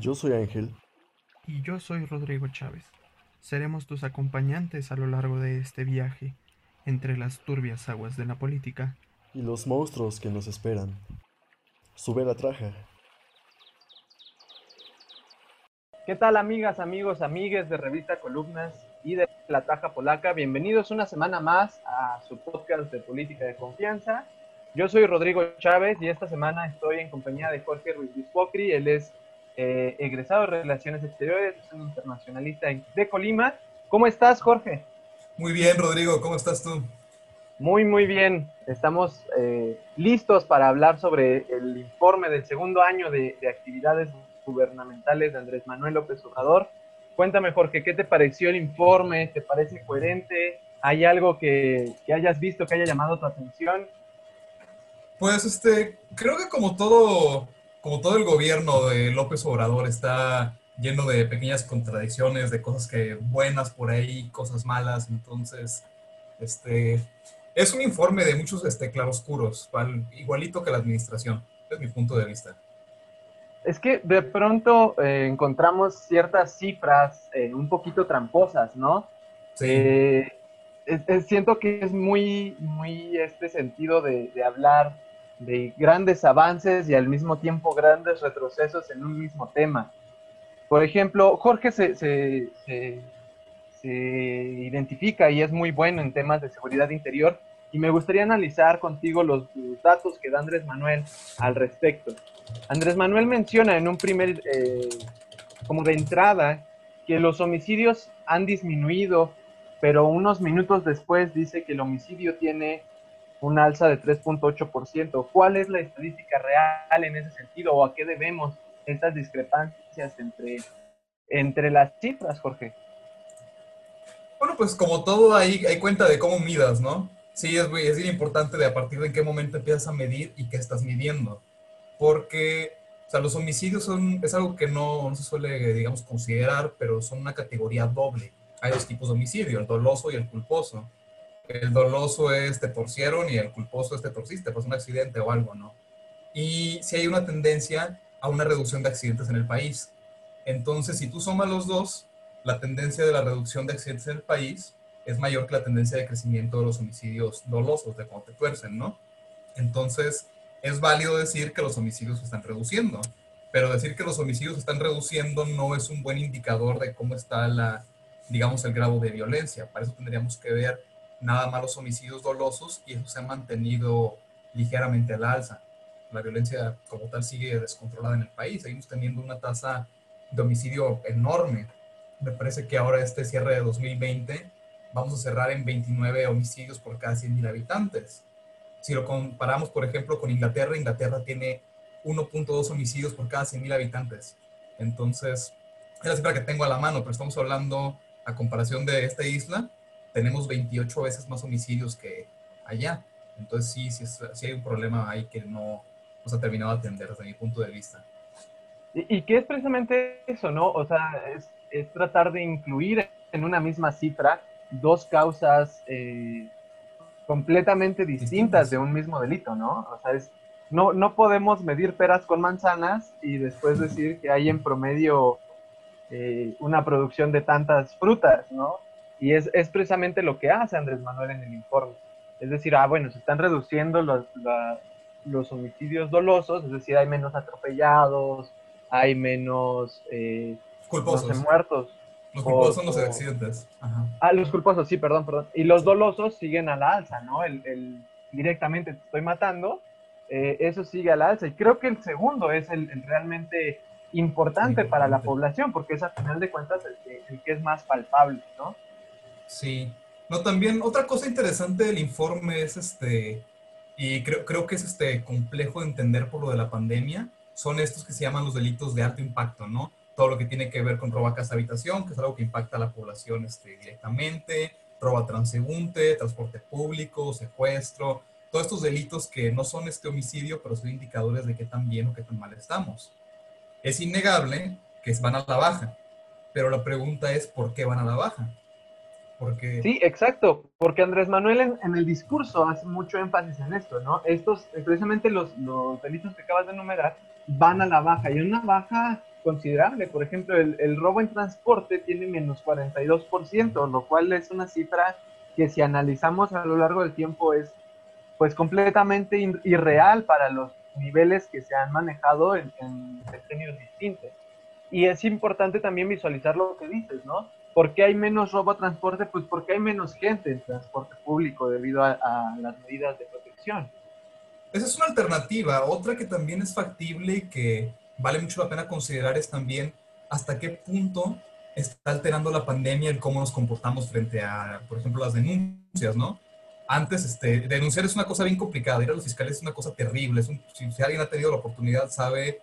Yo soy Ángel. Y yo soy Rodrigo Chávez. Seremos tus acompañantes a lo largo de este viaje entre las turbias aguas de la política. Y los monstruos que nos esperan. Sube la traja. ¿Qué tal amigas, amigos, amigues de Revista Columnas y de La Taja Polaca? Bienvenidos una semana más a su podcast de política de confianza. Yo soy Rodrigo Chávez y esta semana estoy en compañía de Jorge Ruiz Bispocri. Él es eh, egresado de Relaciones Exteriores, es un internacionalista de Colima. ¿Cómo estás, Jorge? Muy bien, Rodrigo, ¿cómo estás tú? Muy, muy bien. Estamos eh, listos para hablar sobre el informe del segundo año de, de, actividades gubernamentales de Andrés Manuel López Obrador. Cuéntame, Jorge, ¿qué te pareció el informe? ¿Te parece coherente? ¿Hay algo que, que hayas visto que haya llamado tu atención? Pues este, creo que como todo como todo el gobierno de López Obrador está lleno de pequeñas contradicciones, de cosas que buenas por ahí, cosas malas, entonces, este, es un informe de muchos este, claroscuros, igualito que la administración, es mi punto de vista. Es que de pronto eh, encontramos ciertas cifras eh, un poquito tramposas, ¿no? Sí. Eh, es, es, siento que es muy, muy este sentido de, de hablar de grandes avances y al mismo tiempo grandes retrocesos en un mismo tema. Por ejemplo, Jorge se, se, se, identifica y es muy bueno en temas de seguridad interior y me gustaría analizar contigo los, los datos que da Andrés Manuel al respecto. Andrés Manuel menciona en un primer, eh, como de entrada, que los homicidios han disminuido, pero unos minutos después dice que el homicidio tiene un alza de 3.8%. ¿Cuál es la estadística real en ese sentido o a qué debemos estas discrepancias entre, entre las cifras, Jorge? Bueno, pues como todo hay, hay cuenta de cómo midas, ¿no? Sí, es, es importante de a partir de qué momento empiezas a medir y qué estás midiendo. Porque, o sea, los homicidios son, es algo que no, no se suele, digamos, considerar, pero son una categoría doble. Hay dos tipos de homicidio, el doloso y el culposo el doloso es te torcieron y el culposo es te torciste, pues un accidente o algo, ¿no? Y si hay una tendencia a una reducción de accidentes en el país. Entonces, si tú sumas los dos, la tendencia de la reducción de accidentes en el país es mayor que la tendencia de crecimiento de los homicidios dolosos, de cuando te tuercen, ¿no? Entonces, es válido decir que los homicidios se están reduciendo, pero decir que los homicidios se están reduciendo no es un buen indicador de cómo está la, digamos, el grado de violencia. Para eso tendríamos que ver nada más los homicidios dolosos y eso se ha mantenido ligeramente al alza. La violencia como tal sigue descontrolada en el país. Seguimos teniendo una tasa de homicidio enorme. Me parece que ahora este cierre de 2020 vamos a cerrar en 29 homicidios por cada 100.000 habitantes. Si lo comparamos, por ejemplo, con Inglaterra, Inglaterra tiene 1.2 homicidios por cada 100.000 habitantes. Entonces, es la cifra que tengo a la mano, pero estamos hablando a comparación de esta isla, tenemos 28 veces más homicidios que allá. Entonces sí, sí, sí hay un problema ahí que no, no se ha terminado de atender desde mi punto de vista. ¿Y, y qué es precisamente eso, no? O sea, es, es, tratar de incluir en una misma cifra dos causas eh, completamente distintas, distintas, de un mismo delito, ¿no? O sea, es, no, no podemos medir peras con manzanas y después decir que hay en promedio eh, una producción de tantas frutas, ¿no? Y es, es, precisamente lo que hace Andrés Manuel en el informe. Es decir, ah, bueno, se están reduciendo los, la, los homicidios dolosos, es decir, hay menos atropellados, hay menos eh, culposos. No sé, muertos. Los culposos o, son los accidentes. Ajá. Ah, los culposos, sí, perdón, perdón. Y los dolosos siguen a la alza, ¿no? El, el directamente te estoy matando, eh, eso sigue a la alza. Y creo que el segundo es el, el realmente importante, importante, para la población, porque es a final de cuentas el que, el que es más palpable, ¿no? Sí. No, también otra cosa interesante del informe es este, y creo, creo que es este complejo de entender por lo de la pandemia, son estos que se llaman los delitos de alto impacto, ¿no? Todo lo que tiene que ver con robo a casa habitación, que es algo que impacta a la población este, directamente, robo a transeúnte, transporte público, secuestro, todos estos delitos que no son este homicidio, pero son indicadores de qué tan bien o qué tan mal estamos. Es innegable que van a la baja, pero la pregunta es ¿por qué van a la baja? Sí, exacto, porque Andrés Manuel en, en, el discurso hace mucho énfasis en esto, ¿no? Estos, precisamente los, los delitos que acabas de enumerar, van a la baja, y una baja considerable. Por ejemplo, el, el robo en transporte tiene menos 42%, lo cual es una cifra que si analizamos a lo largo del tiempo es pues completamente irreal para los niveles que se han manejado en, en distintos. Y es importante también visualizar lo que dices, ¿no? ¿Por qué hay menos robo transporte? Pues porque hay menos gente en transporte público debido a, a las medidas de protección. Esa es una alternativa. Otra que también es factible y que vale mucho la pena considerar es también hasta qué punto está alterando la pandemia el cómo nos comportamos frente a, por ejemplo, las denuncias, ¿no? Antes, este, denunciar es una cosa bien complicada, ir a los fiscales es una cosa terrible. Es si, alguien ha tenido la oportunidad, sabe,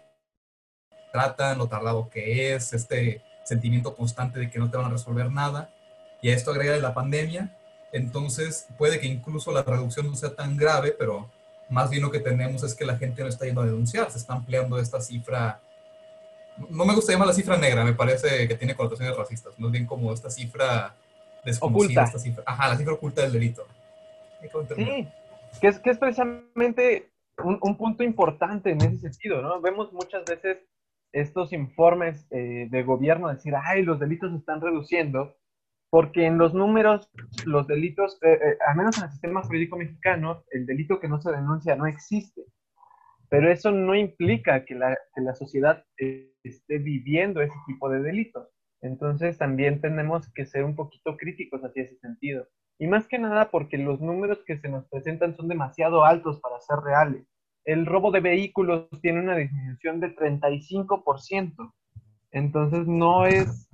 tratan lo tardado que es, este sentimiento constante de que no te van a resolver nada. Y a esto agrega la pandemia. Entonces, puede que incluso la reducción no sea tan grave, pero más bien lo que tenemos es que la gente no está yendo a denunciar, se está ampliando esta cifra no me gusta llamar la cifra negra, me parece que tiene connotaciones racistas, más bien como esta cifra desconocida, esta cifra, ajá, la cifra oculta del delito. Sí, que es, que es precisamente un, un, punto importante en ese sentido, ¿no? Vemos muchas veces estos informes eh, de gobierno decir, ay, los delitos se están reduciendo, porque en los números, los delitos, eh, eh, al menos en el sistema jurídico mexicano, el delito que no se denuncia no existe. Pero eso no implica que la, que la sociedad esté viviendo ese tipo de delitos. Entonces también tenemos que ser un poquito críticos hacia ese sentido. Y más que nada porque los números que se nos presentan son demasiado altos para ser reales. El robo de vehículos tiene una disminución de 35%. Entonces no es,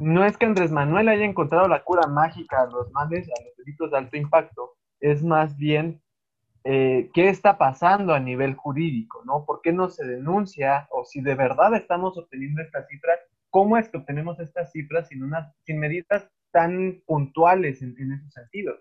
no es que Andrés Manuel haya encontrado la cura mágica a los males, a los delitos de alto impacto. Es más bien eh, qué está pasando a nivel jurídico, ¿no? ¿Por qué no se denuncia? O si de verdad estamos obteniendo estas cifras, ¿cómo es que obtenemos estas cifras sin, unas, sin medidas tan puntuales en, en esos sentidos?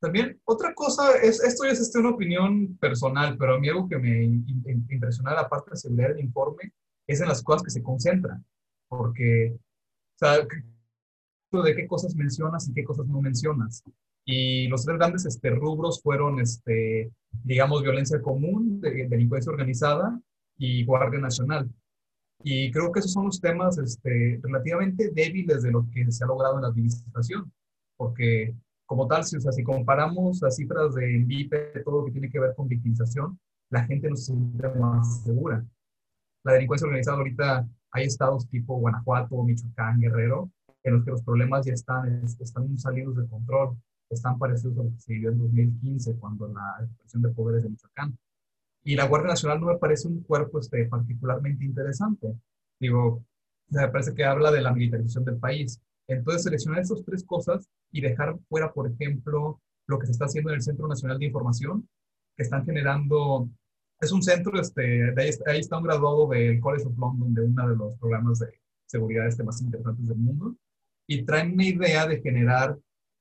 También, otra cosa, es, esto es este, una opinión personal, pero a mí algo que me impresiona la parte de seguridad del informe es en las cosas que se concentran, porque, o sea, de qué cosas mencionas y qué cosas no mencionas. Y los tres grandes este, rubros fueron, este, digamos, violencia común, delincuencia organizada y Guardia Nacional. Y creo que esos son los temas este, relativamente débiles de lo que se ha logrado en la administración, porque como tal, si, o sea, si comparamos las cifras de VIP, todo lo que tiene que ver con victimización, la gente no se siente más segura. La delincuencia organizada ahorita hay estados tipo Guanajuato, Michoacán, Guerrero, en los que los problemas ya están, están salidos de control están parecidos a lo que se vivió en 2015, cuando la expresión de poderes de Michoacán. Y la Guardia Nacional no me parece un cuerpo este, particularmente interesante. Digo, me parece que habla de la militarización del país. Entonces, seleccionar esas tres cosas y dejar fuera, por ejemplo, lo que se está haciendo en el Centro Nacional de Información, que están generando, es un centro, este, ahí, está un graduado del College of London, de uno de los programas de seguridad este, más importantes del mundo, y traen una idea de generar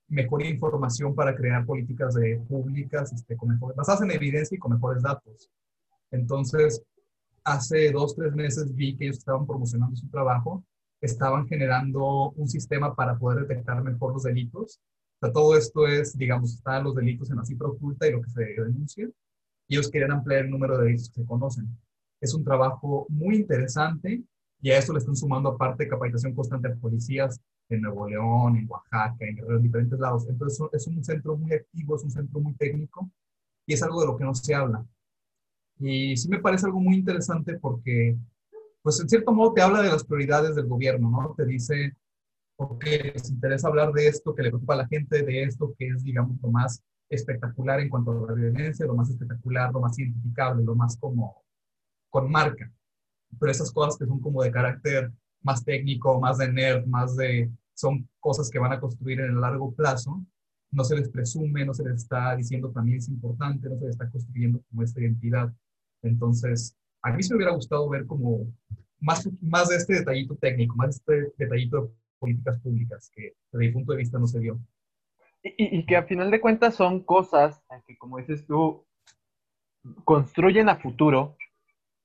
mejor información para crear políticas de, públicas este, con mejores, basadas en evidencia y con mejores datos. Entonces, hace dos, tres meses vi que ellos estaban promocionando su trabajo, estaban generando un sistema para poder detectar mejor los delitos. O sea, todo esto es, digamos, están los delitos en la cifra oculta y lo que se denuncia. Y ellos querían ampliar el número de delitos que se conocen. Es un trabajo muy interesante y a esto le están sumando aparte capacitación constante a policías, en Nuevo León, en Oaxaca, en, diferentes lados. Entonces es un centro muy activo, es un centro muy técnico y es algo de lo que no se habla. Y sí me parece algo muy interesante porque, pues en cierto modo te habla de las prioridades del gobierno, ¿no? Te dice, ok, les interesa hablar de esto que le preocupa a la gente, de esto que es, digamos, lo más espectacular en cuanto a la violencia, lo más espectacular, lo más identificable, lo más como con marca. Pero esas cosas que son como de carácter más técnico, más de nerd, más de, son cosas que van a construir en el largo plazo, no se les presume, no se les está diciendo también es importante, no se les está construyendo como esta identidad. Entonces, a mí se me hubiera gustado ver como más, más de este detallito técnico, más de este detallito de políticas públicas que desde mi punto de vista no se vio. Y, y que a final de cuentas son cosas que, como dices tú, construyen a futuro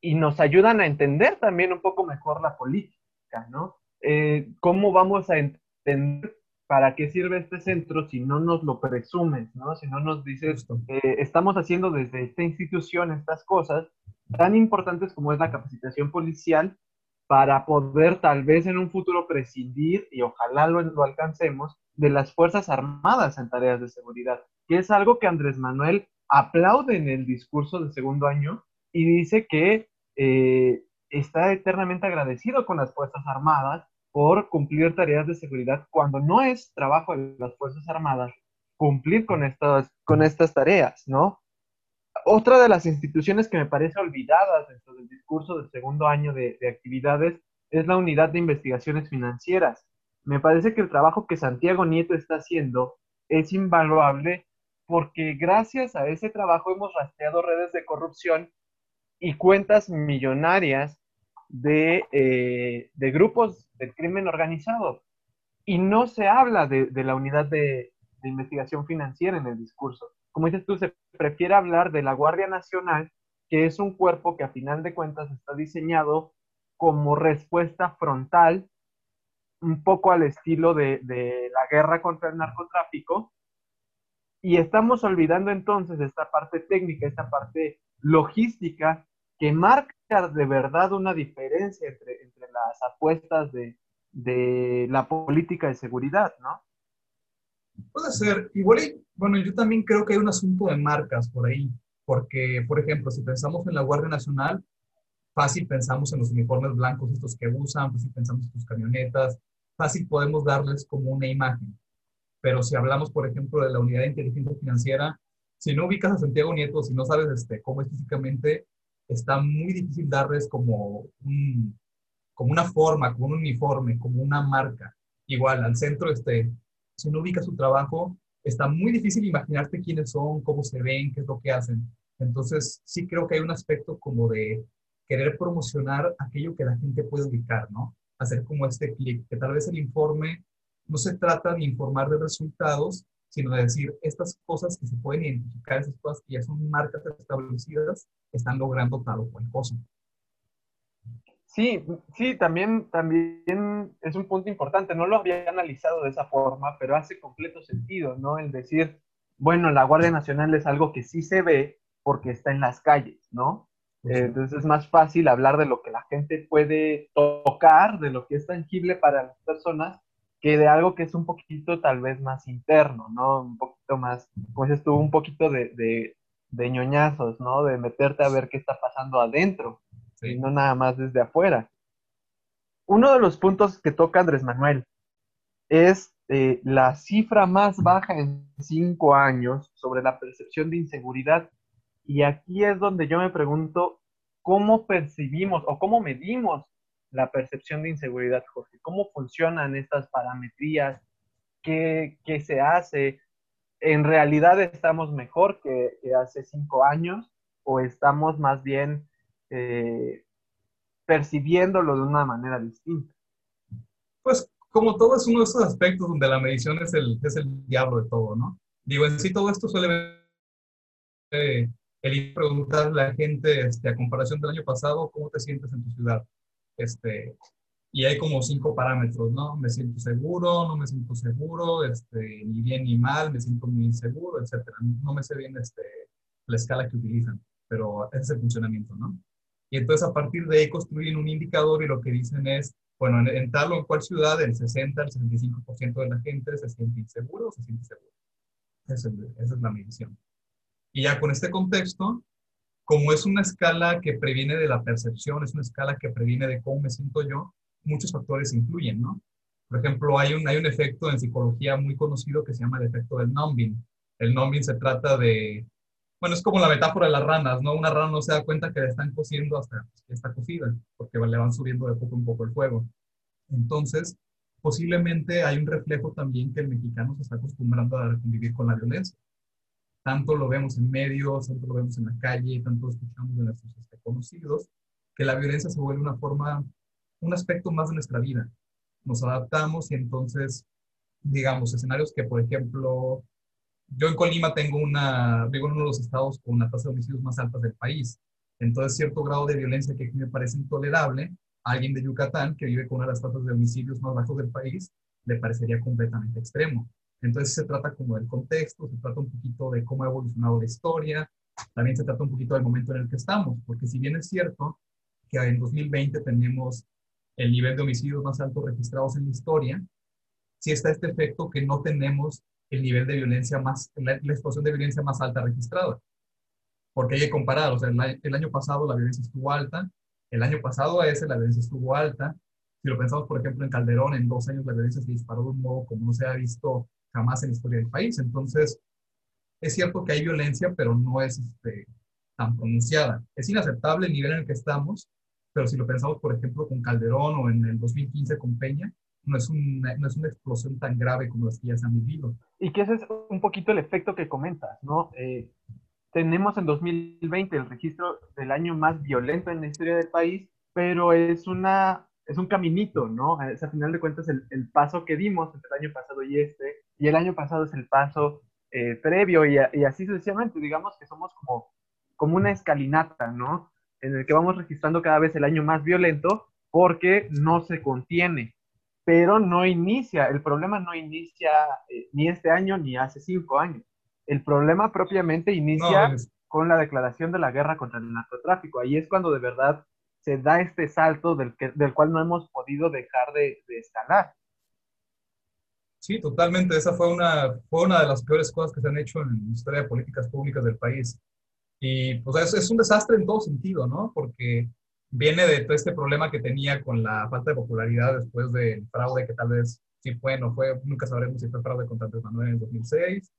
y nos ayudan a entender también un poco mejor la política. ¿no? Eh, ¿Cómo vamos a entender para qué sirve este centro si no nos lo presumes, ¿no? Si no nos dices, eh, estamos haciendo desde esta institución estas cosas tan importantes como es la capacitación policial para poder tal vez en un futuro prescindir, y ojalá lo, alcancemos, de las Fuerzas Armadas en tareas de seguridad, que es algo que Andrés Manuel aplaude en el discurso del segundo año y dice que eh, está eternamente agradecido con las Fuerzas Armadas por cumplir tareas de seguridad cuando no es trabajo de las Fuerzas Armadas cumplir con estas, con estas tareas, ¿no? Otra de las instituciones que me parece olvidadas dentro del discurso del segundo año de, de actividades es la Unidad de Investigaciones Financieras. Me parece que el trabajo que Santiago Nieto está haciendo es invaluable porque gracias a ese trabajo hemos rastreado redes de corrupción y cuentas millonarias de, eh, de grupos del crimen organizado. Y no se habla de, de la unidad de, de investigación financiera en el discurso. Como dices tú, se prefiere hablar de la Guardia Nacional, que es un cuerpo que a final de cuentas está diseñado como respuesta frontal, un poco al estilo de, la guerra contra el narcotráfico, y estamos olvidando entonces esta parte técnica, esta parte logística que marca de verdad una diferencia entre, entre las apuestas de, de la política de seguridad, ¿no? Puede ser. Igual, bueno, yo también creo que hay un asunto de marcas por ahí, porque, por ejemplo, si pensamos en la Guardia Nacional, fácil pensamos en los uniformes blancos estos que usan, fácil pensamos en sus camionetas, fácil podemos darles como una imagen. Pero si hablamos, por ejemplo, de la unidad de inteligencia financiera, si no ubicas a Santiago Nieto, si no sabes este, cómo es físicamente, está muy difícil darles como, un, como una forma, como un uniforme, como una marca. Igual, al centro, este, si no ubicas su trabajo, está muy difícil imaginarte quiénes son, cómo se ven, qué es lo que hacen. Entonces, sí creo que hay un aspecto como de querer promocionar aquello que la gente puede ubicar, ¿no? Hacer como este clic, que tal vez el informe no se trata de informar de resultados, sino de decir estas cosas que se pueden identificar, esas cosas que ya son marcas establecidas, están logrando tal o cual cosa. Sí, sí, también, también es un punto importante. No lo había analizado de esa forma, pero hace completo sentido, ¿no? El decir, bueno, la Guardia Nacional es algo que sí se ve porque está en las calles, ¿no? Sí. Eh, entonces es más fácil hablar de lo que la gente puede tocar, de lo que es tangible para las personas, que de algo que es un poquito tal vez más interno, ¿no? Un poquito más, dices tú, un poquito de, de, de ñoñazos, ¿no? De meterte a ver qué está pasando adentro, Y no nada más desde afuera. Uno de los puntos que toca Andrés Manuel es eh, la cifra más baja en cinco años sobre la percepción de inseguridad. Y aquí es donde yo me pregunto cómo percibimos o cómo medimos la percepción de inseguridad, Jorge. ¿Cómo funcionan estas parametrías? ¿Qué, qué se hace? ¿En realidad estamos mejor que hace cinco años o estamos más bien eh, percibiéndolo de una manera distinta? Pues como todo es uno de esos aspectos donde la medición es el, es el diablo de todo, ¿no? Digo, en sí todo esto suele eh, el preguntarle a la gente, este, a comparación del año pasado, ¿cómo te sientes en tu ciudad? Este, y hay como cinco parámetros, ¿no? Me siento seguro, no me siento seguro, este, ni bien ni mal, me siento muy inseguro, etcétera. No me sé bien este, la escala que utilizan, pero ese es el funcionamiento, ¿no? Y entonces a partir de ahí construyen un indicador y lo que dicen es, bueno, en, en tal o en cual ciudad el 60 al 65% de la gente se siente inseguro o se siente seguro. Esa es, esa es la medición. Y ya con este contexto, como es una escala que previene de la percepción, es una escala que previene de cómo me siento yo, muchos factores influyen, ¿no? Por ejemplo, hay un, hay un efecto en psicología muy conocido que se llama el efecto del numbing. El numbing se trata de, bueno, es como la metáfora de las ranas, ¿no? Una rana no se da cuenta que le están cociendo hasta que está cocida, porque le van subiendo de poco en poco el fuego. Entonces, posiblemente hay un reflejo también que el mexicano se está acostumbrando a convivir con la violencia. Tanto lo vemos en medios, tanto lo vemos en la calle, tanto lo escuchamos de nuestros este, conocidos, que la violencia se vuelve una forma, un aspecto más de nuestra vida. Nos adaptamos y entonces, digamos, escenarios que, por ejemplo, yo en Colima tengo una, vivo en uno de los estados con una tasa de homicidios más altas del país. Entonces, cierto grado de violencia que me parece intolerable, a alguien de Yucatán que vive con una de las tasas de homicidios más bajas del país, le parecería completamente extremo. Entonces se trata como del contexto, se trata un poquito de cómo ha evolucionado la historia, también se trata un poquito del momento en el que estamos, porque si bien es cierto que en 2020 tenemos el nivel de homicidios más alto registrados en la historia, sí está este efecto que no tenemos el nivel de violencia más, la, explosión de violencia más alta registrada. Porque hay que comparar, o sea, el, el, año pasado la violencia estuvo alta, el año pasado a ese la violencia estuvo alta. Si lo pensamos, por ejemplo, en Calderón, en dos años la violencia se disparó de un modo como no se ha visto jamás en la historia del país. Entonces, es cierto que hay violencia, pero no es este, tan pronunciada. Es inaceptable el nivel en el que estamos, pero si lo pensamos, por ejemplo, con Calderón o en el 2015 con Peña, no es, una, no es una explosión tan grave como las que ya se han vivido. Y que ese es un poquito el efecto que comentas, ¿no? Eh, tenemos en 2020 el registro del año más violento en la historia del país, pero es, una, es un caminito, ¿no? Es a final de cuentas el, el paso que dimos entre el año pasado y este, y el año pasado es el paso eh, previo y, y, así sucesivamente, digamos que somos como, como una escalinata, ¿no? En el que vamos registrando cada vez el año más violento porque no se contiene, pero no inicia, el problema no inicia eh, ni este año ni hace cinco años. El problema propiamente inicia con la declaración de la guerra contra el narcotráfico. Ahí es cuando de verdad se da este salto del, que, del cual no hemos podido dejar de, de escalar. Sí, totalmente. Esa fue una, fue una de las peores cosas que se han hecho en la historia de políticas públicas del país. Y pues es, es un desastre en todo sentido, ¿no? Porque viene de todo este problema que tenía con la falta de popularidad después del fraude que tal vez sí fue, no fue, nunca sabremos si fue fraude contra Andrés Manuel en 2006.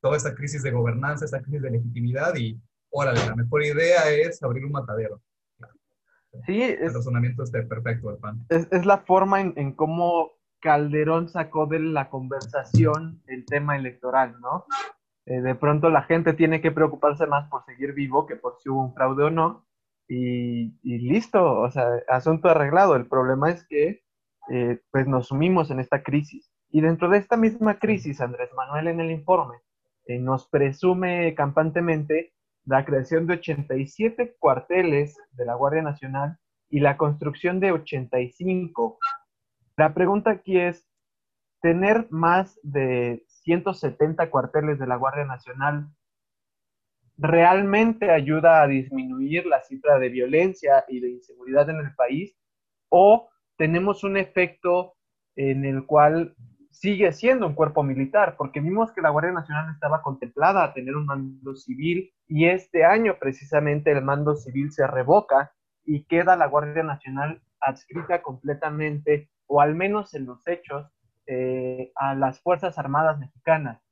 Toda esta crisis de gobernanza, esta crisis de legitimidad y, órale, la mejor idea es abrir un matadero. Sí, es, el razonamiento este perfecto del PAN. Es, es la forma en, en cómo Calderón sacó de la conversación el tema electoral, ¿no? Eh, de pronto la gente tiene que preocuparse más por seguir vivo que por si hubo un fraude o no. Y, listo, o sea, asunto arreglado. El problema es que eh, pues nos sumimos en esta crisis. Y dentro de esta misma crisis, Andrés Manuel en el informe eh, nos presume campantemente la creación de 87 cuarteles de la Guardia Nacional y la construcción de 85 la pregunta aquí es, ¿tener más de 170 cuarteles de la Guardia Nacional realmente ayuda a disminuir la cifra de violencia y de inseguridad en el país? ¿O tenemos un efecto en el cual sigue siendo un cuerpo militar? Porque vimos que la Guardia Nacional estaba contemplada a tener un mando civil y este año precisamente el mando civil se revoca y queda la Guardia Nacional adscrita completamente o al menos en los hechos, eh, a las Fuerzas Armadas Mexicanas.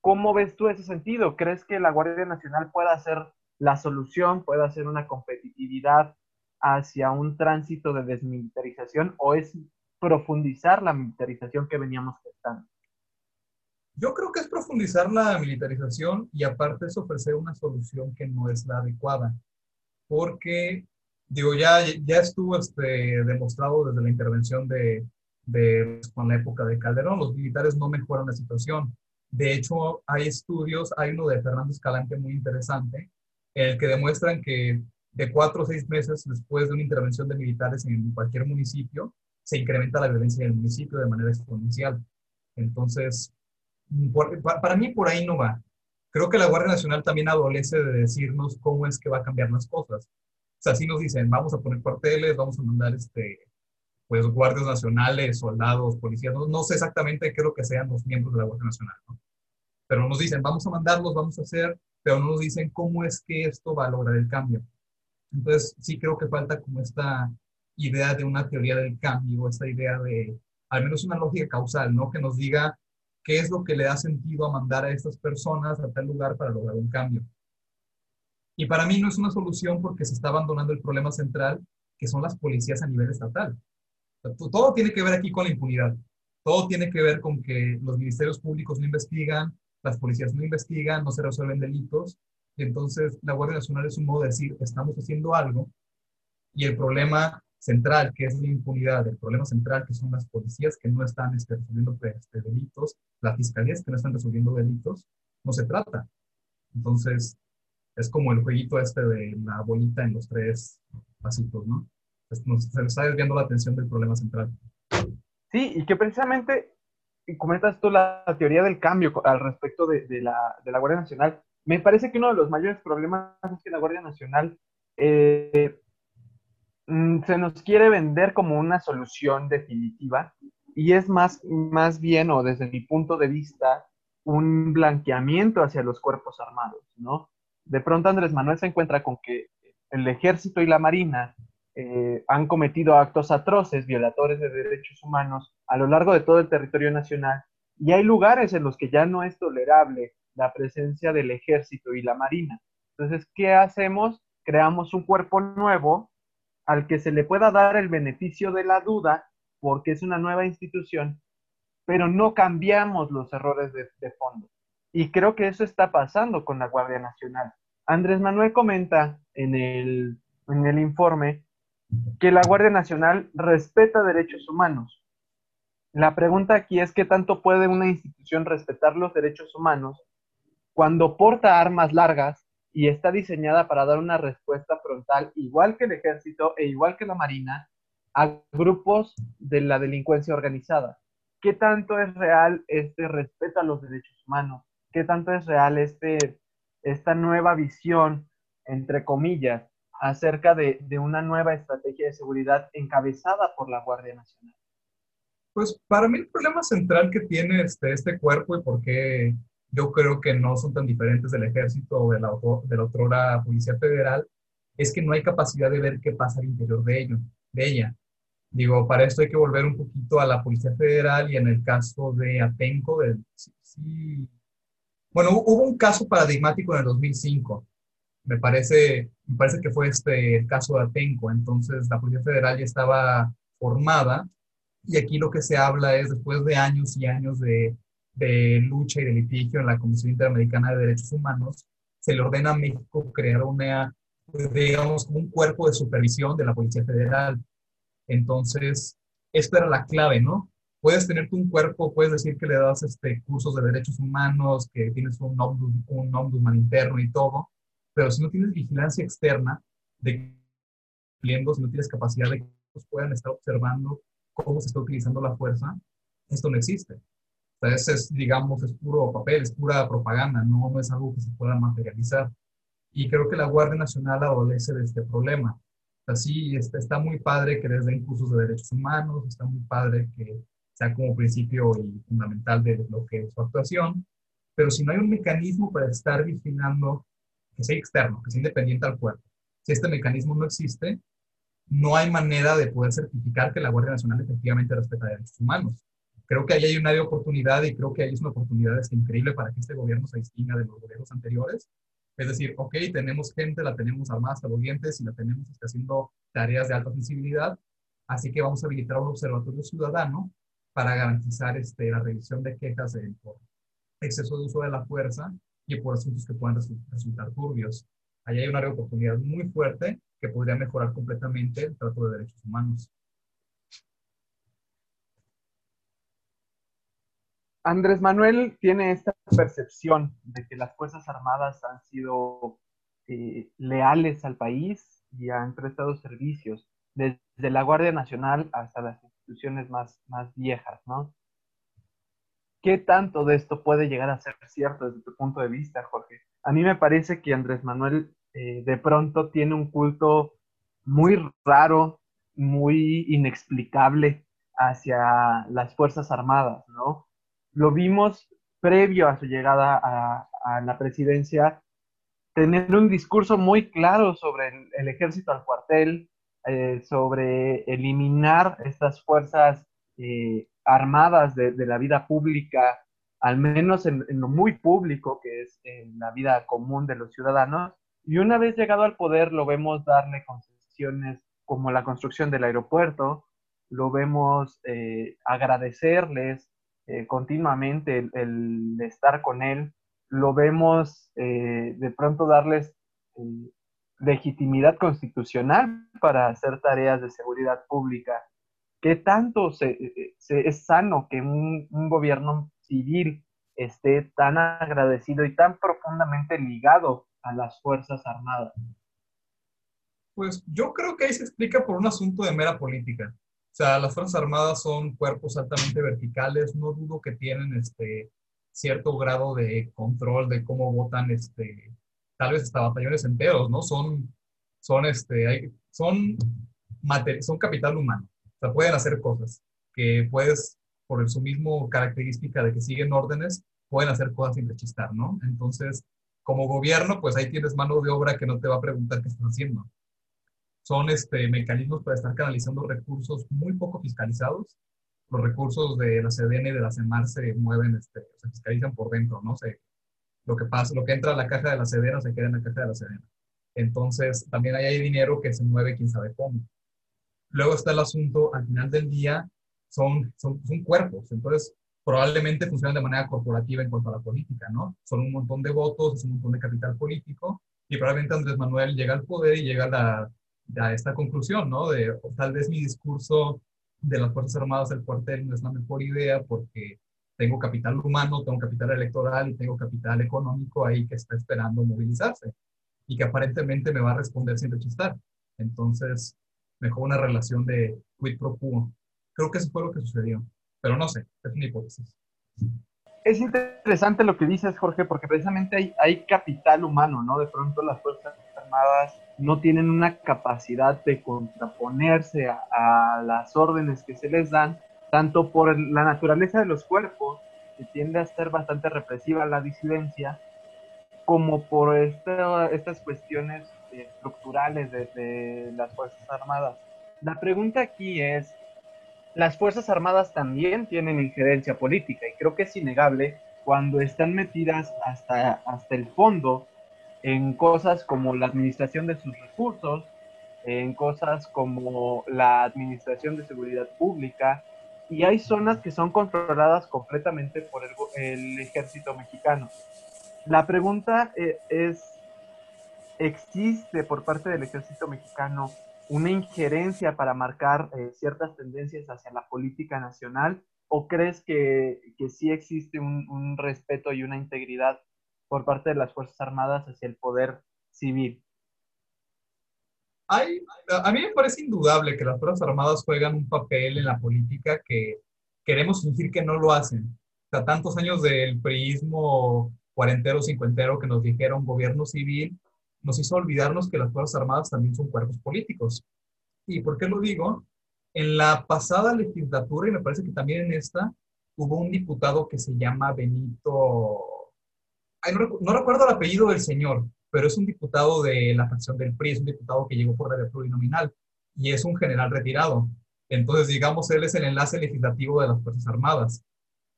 ¿Cómo ves tú ese sentido? ¿Crees que la Guardia Nacional pueda ser la solución, pueda ser una competitividad hacia un tránsito de desmilitarización o es profundizar la militarización que veníamos gestando? Yo creo que es profundizar la militarización y aparte es ofrecer una solución que no es la adecuada, porque digo, ya, ya estuvo este, demostrado desde la intervención de, de, con la época de Calderón, los militares no mejoran la situación. De hecho, hay estudios, hay uno de Fernando Escalante muy interesante, en el que demuestran que de cuatro o seis meses después de una intervención de militares en cualquier municipio, se incrementa la violencia en el municipio de manera exponencial. Entonces, para mí por ahí no va. Creo que la Guardia Nacional también adolece de decirnos cómo es que va a cambiar las cosas. O sea, sí nos dicen, vamos a poner cuarteles, vamos a mandar este, pues, guardias nacionales, soldados, policías, no, sé exactamente qué es lo que sean los miembros de la Guardia Nacional, ¿no? Pero nos dicen, vamos a mandarlos, vamos a hacer, pero no nos dicen cómo es que esto va a lograr el cambio. Entonces, sí creo que falta como esta idea de una teoría del cambio, esta idea de al menos una lógica causal, ¿no? Que nos diga qué es lo que le da sentido a mandar a estas personas a tal lugar para lograr un cambio. Y para mí no es una solución porque se está abandonando el problema central, que son las policías a nivel estatal. Todo tiene que ver aquí con la impunidad. Todo tiene que ver con que los ministerios públicos no investigan, las policías no investigan, no se resuelven delitos. entonces la Guardia Nacional es un modo de decir, estamos haciendo algo. Y el problema central, que es la impunidad, el problema central, que son las policías que no están este, resolviendo este, delitos, las fiscalías que no están resolviendo delitos, no se trata. Entonces, es como el jueguito este de la bolita en los tres pasitos, ¿no? Nos, se está desviando la atención del problema central. Sí, y que precisamente comentas tú la, teoría del cambio al respecto de, la, de, la, Guardia Nacional. me parece que uno de los mayores problemas es que la Guardia Nacional eh, mm, se nos quiere vender como una solución definitiva y es más, más bien, o desde mi punto de vista, un blanqueamiento hacia los cuerpos armados, ¿no? De pronto Andrés Manuel se encuentra con que el ejército y la marina eh, han cometido actos atroces, violadores de derechos humanos a lo largo de todo el territorio nacional y hay lugares en los que ya no es tolerable la presencia del ejército y la marina. Entonces, ¿qué hacemos? Creamos un cuerpo nuevo al que se le pueda dar el beneficio de la duda porque es una nueva institución, pero no cambiamos los errores de, fondo. Y creo que eso está pasando con la Guardia Nacional. Andrés Manuel comenta en el, en el informe que la Guardia Nacional respeta derechos humanos. La pregunta aquí es qué tanto puede una institución respetar los derechos humanos cuando porta armas largas y está diseñada para dar una respuesta frontal, igual que el ejército e igual que la marina, a grupos de la delincuencia organizada. ¿Qué tanto es real este respeto a los derechos humanos? ¿Qué tanto es real este, esta nueva visión, entre comillas, acerca de, de una nueva estrategia de seguridad encabezada por la Guardia Nacional? Pues para mí el problema central que tiene este, este cuerpo y por qué yo creo que no son tan diferentes del ejército o de la, de la otra Policía Federal, es que no hay capacidad de ver qué pasa al interior de, ello, de ella. Digo, para esto hay que volver un poquito a la Policía Federal y en el caso de Atenco, del, sí, bueno, hubo un caso paradigmático en el 2005. Me parece, me parece que fue este el caso de Atenco. Entonces, la Policía Federal ya estaba formada y aquí lo que se habla es, después de años y años de de lucha y de litigio en la Comisión Interamericana de Derechos Humanos, se le ordena a México crear una, digamos, un cuerpo de supervisión de la Policía Federal. Entonces, esto era la clave, ¿no? Puedes tener un cuerpo, puedes decir que le das este, cursos de derechos humanos, que tienes un ombudsman, un ombudsman interno y todo, pero si no tienes vigilancia externa de clientes, si no tienes capacidad de que ellos puedan estar observando cómo se está utilizando la fuerza, esto no existe. Entonces, es, digamos, es puro papel, es pura propaganda, no, no es algo que se pueda materializar. Y creo que la Guardia Nacional adolece de este problema. Así está, está muy padre que les den cursos de derechos humanos, está muy padre que sea como principio y fundamental de lo que es su actuación, pero si no hay un mecanismo para estar vigilando que sea externo, que sea independiente al cuerpo, si este mecanismo no existe, no hay manera de poder certificar que la Guardia Nacional efectivamente respeta derechos humanos. Creo que ahí hay una oportunidad y creo que ahí es una oportunidad es increíble para que este gobierno se distinga de los gobiernos anteriores. Es decir, ok, tenemos gente, la tenemos armada hasta los dientes y la tenemos haciendo tareas de alta sensibilidad, así que vamos a habilitar un observatorio ciudadano para garantizar este, la revisión de quejas de, por exceso de uso de la fuerza y por asuntos que puedan resultar turbios. Ahí hay una oportunidad muy fuerte que podría mejorar completamente el trato de derechos humanos. Andrés Manuel tiene esta percepción de que las Fuerzas Armadas han sido eh, leales al país y han prestado servicios, desde la Guardia Nacional hasta las instituciones más viejas, ¿no? ¿Qué tanto de esto puede llegar a ser cierto desde tu punto de vista, Jorge? A mí me parece que Andrés Manuel eh, de pronto tiene un culto muy raro, muy inexplicable hacia las Fuerzas Armadas, ¿no? lo vimos previo a su llegada a, la presidencia, tener un discurso muy claro sobre el, ejército al cuartel, eh, sobre eliminar estas fuerzas eh, armadas de, la vida pública, al menos en, lo muy público, que es en la vida común de los ciudadanos. Y una vez llegado al poder, lo vemos darle concesiones como la construcción del aeropuerto, lo vemos eh, agradecerles eh, continuamente el, estar con él, lo vemos eh, de pronto darles eh, legitimidad constitucional para hacer tareas de seguridad pública. ¿Qué tanto es sano que un, gobierno civil esté tan agradecido y tan profundamente ligado a las Fuerzas Armadas? Pues yo creo que ahí se explica por un asunto de mera política. O sea, las Fuerzas Armadas son cuerpos altamente verticales, no dudo que tienen este, cierto grado de control de cómo votan, este, tal vez hasta batallones enteros, ¿no? Son, son, este, son capital humano, pueden hacer cosas que puedes, por su mismo característica de que siguen órdenes, pueden hacer cosas sin rechistar, ¿no? Entonces, como gobierno, pues ahí tienes mano de obra que no te va a preguntar qué estás haciendo. Son este, mecanismos para estar canalizando recursos muy poco fiscalizados. Los recursos de la CDN y de la CEMAR se mueven, este, se fiscalizan por dentro, ¿no? Se, lo que pasa, lo que entra a la caja de la CDN se queda en la caja de la CDN. Entonces, también ahí hay dinero que se mueve quién sabe cómo. Luego está el asunto, al final del día, son, son, son cuerpos. Entonces, probablemente funcionan de manera corporativa en cuanto a la política, ¿no? Son un montón de votos, es un montón de capital político, y probablemente Andrés Manuel llega al poder y llega a, la, a esta conclusión, ¿no? De tal vez mi discurso de las Fuerzas Armadas del cuartel no es la mejor idea porque tengo capital humano, tengo capital electoral y tengo capital económico ahí que está esperando movilizarse y que aparentemente me va a responder sin rechistar. Entonces, mejor una relación de quid pro quo. Creo que eso fue lo que sucedió. Pero no sé, es una hipótesis. Es interesante lo que dices, Jorge, porque precisamente hay, hay capital humano, ¿no? De pronto las Fuerzas Armadas no tienen una capacidad de contraponerse a, las órdenes que se les dan, tanto por la naturaleza de los cuerpos, que tiende a ser bastante represiva la disidencia, como por estas cuestiones estructurales de, de las Fuerzas Armadas. La pregunta aquí es, las Fuerzas Armadas también tienen injerencia política y creo que es innegable cuando están metidas hasta, hasta el fondo en cosas como la administración de sus recursos, en cosas como la administración de seguridad pública, y hay zonas que son controladas completamente por el, el ejército mexicano. La pregunta eh, es, ¿existe por parte del ejército mexicano una injerencia para marcar eh, ciertas tendencias hacia la política nacional? ¿O crees que, que sí existe un, respeto y una integridad por parte de las Fuerzas Armadas hacia el poder civil? Hay, a mí me parece indudable que las Fuerzas Armadas juegan un papel en la política que queremos fingir que no lo hacen. O tantos años del priismo cuarentero, cincuentero que nos dijeron gobierno civil, nos hizo olvidarnos que las Fuerzas Armadas también son cuerpos políticos. ¿Y por qué lo digo? En la pasada legislatura, y me parece que también en esta, hubo un diputado que se llama Benito... no, recuerdo el apellido del señor, pero es un diputado de la facción del PRI, es un diputado que llegó por la plurinominal y es un general retirado. Entonces, digamos, él es el enlace legislativo de las Fuerzas Armadas.